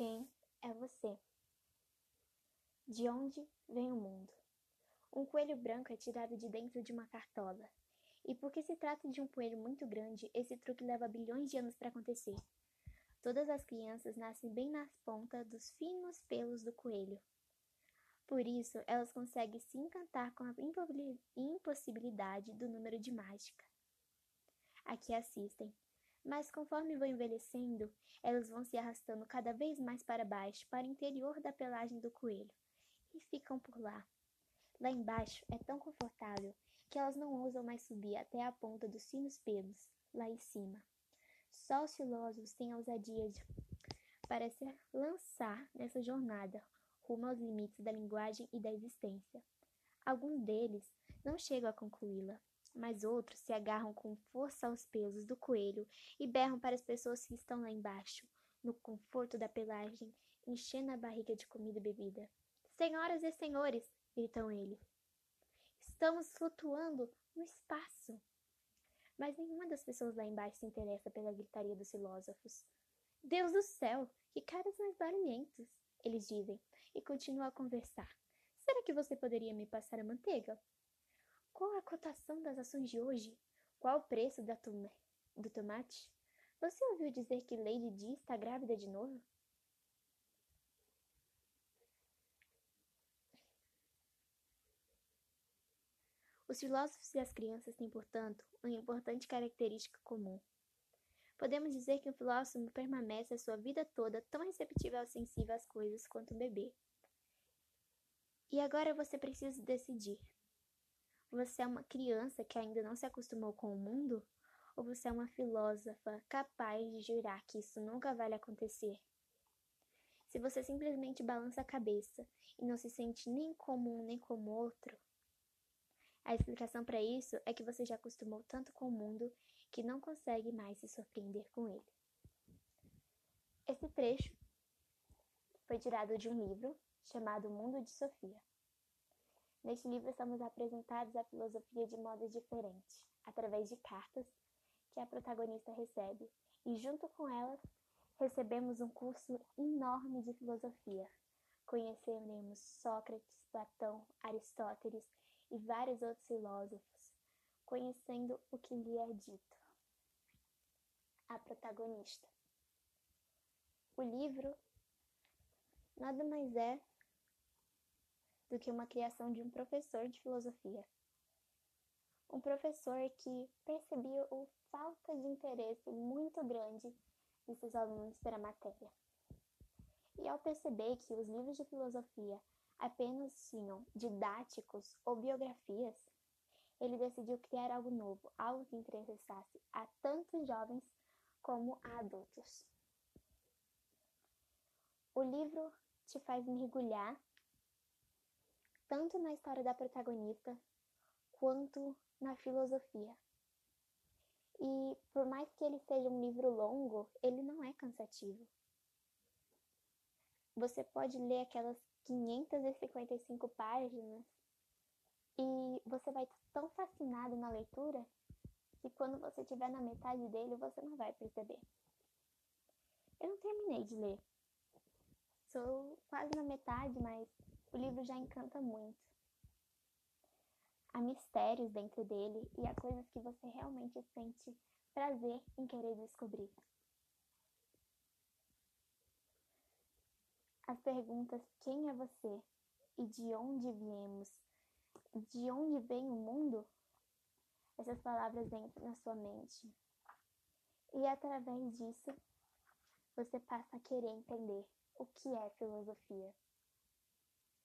Quem é você? De onde vem o mundo? Um coelho branco é tirado de dentro de uma cartola. E porque se trata de um coelho muito grande, esse truque leva bilhões de anos para acontecer. Todas as crianças nascem bem nas pontas dos finos pelos do coelho. Por isso, elas conseguem se encantar com a impossibilidade do número de mágica. Aqui assistem, mas conforme vão envelhecendo, elas vão se arrastando cada vez mais para baixo, para o interior da pelagem do coelho, e ficam por lá. Lá embaixo é tão confortável que elas não ousam mais subir até a ponta dos finos pelos, lá em cima. Só os filósofos têm a ousadia de, para se lançar nessa jornada rumo aos limites da linguagem e da existência. Alguns deles não chegam a concluí-la, mas outros se agarram com força aos pelos do coelho e berram para as pessoas que estão lá embaixo, no conforto da pelagem, enchendo a barriga de comida e bebida. Senhoras e senhores, gritam ele, estamos flutuando no espaço. Mas nenhuma das pessoas lá embaixo se interessa pela gritaria dos filósofos. Deus do céu, que caras mais barulhentos, eles dizem, e continuam a conversar. Será que você poderia me passar a manteiga? Qual a cotação das ações de hoje? Qual o preço do tomate? Você ouviu dizer que Lady Di está grávida de novo? Os filósofos e as crianças têm, portanto, uma importante característica comum. Podemos dizer que um filósofo permanece a sua vida toda tão receptivo e sensível às coisas quanto um bebê. E agora você precisa decidir. Você é uma criança que ainda não se acostumou com o mundo? Ou você é uma filósofa capaz de jurar que isso nunca vai acontecer? Se você simplesmente balança a cabeça e não se sente nem como um nem como outro, a explicação para isso é que você já acostumou tanto com o mundo que não consegue mais se surpreender com ele. Esse trecho foi tirado de um livro chamado Mundo de Sofia. Neste livro somos apresentados a filosofia de modos diferentes, através de cartas que a protagonista recebe, e junto com elas recebemos um curso enorme de filosofia. Conheceremos Sócrates, Platão, Aristóteles e vários outros filósofos, conhecendo o que lhe é dito. A protagonista. O livro nada mais é do que uma criação de um professor de filosofia. Um professor que percebia o falta de interesse muito grande de seus alunos pela matéria. E ao perceber que os livros de filosofia apenas tinham didáticos ou biografias, ele decidiu criar algo novo, algo que interessasse a tanto jovens como a adultos. O livro te faz mergulhar tanto na história da protagonista quanto na filosofia. E por mais que ele seja um livro longo, ele não é cansativo. Você pode ler aquelas 555 páginas e você vai estar tão fascinado na leitura que quando você estiver na metade dele você não vai perceber. Eu não terminei de ler. Sou quase na metade, mas o livro já encanta muito. Há mistérios dentro dele e há coisas que você realmente sente prazer em querer descobrir. As perguntas quem é você e de onde viemos, de onde vem o mundo, essas palavras entram na sua mente. E através disso, você passa a querer entender o que é filosofia.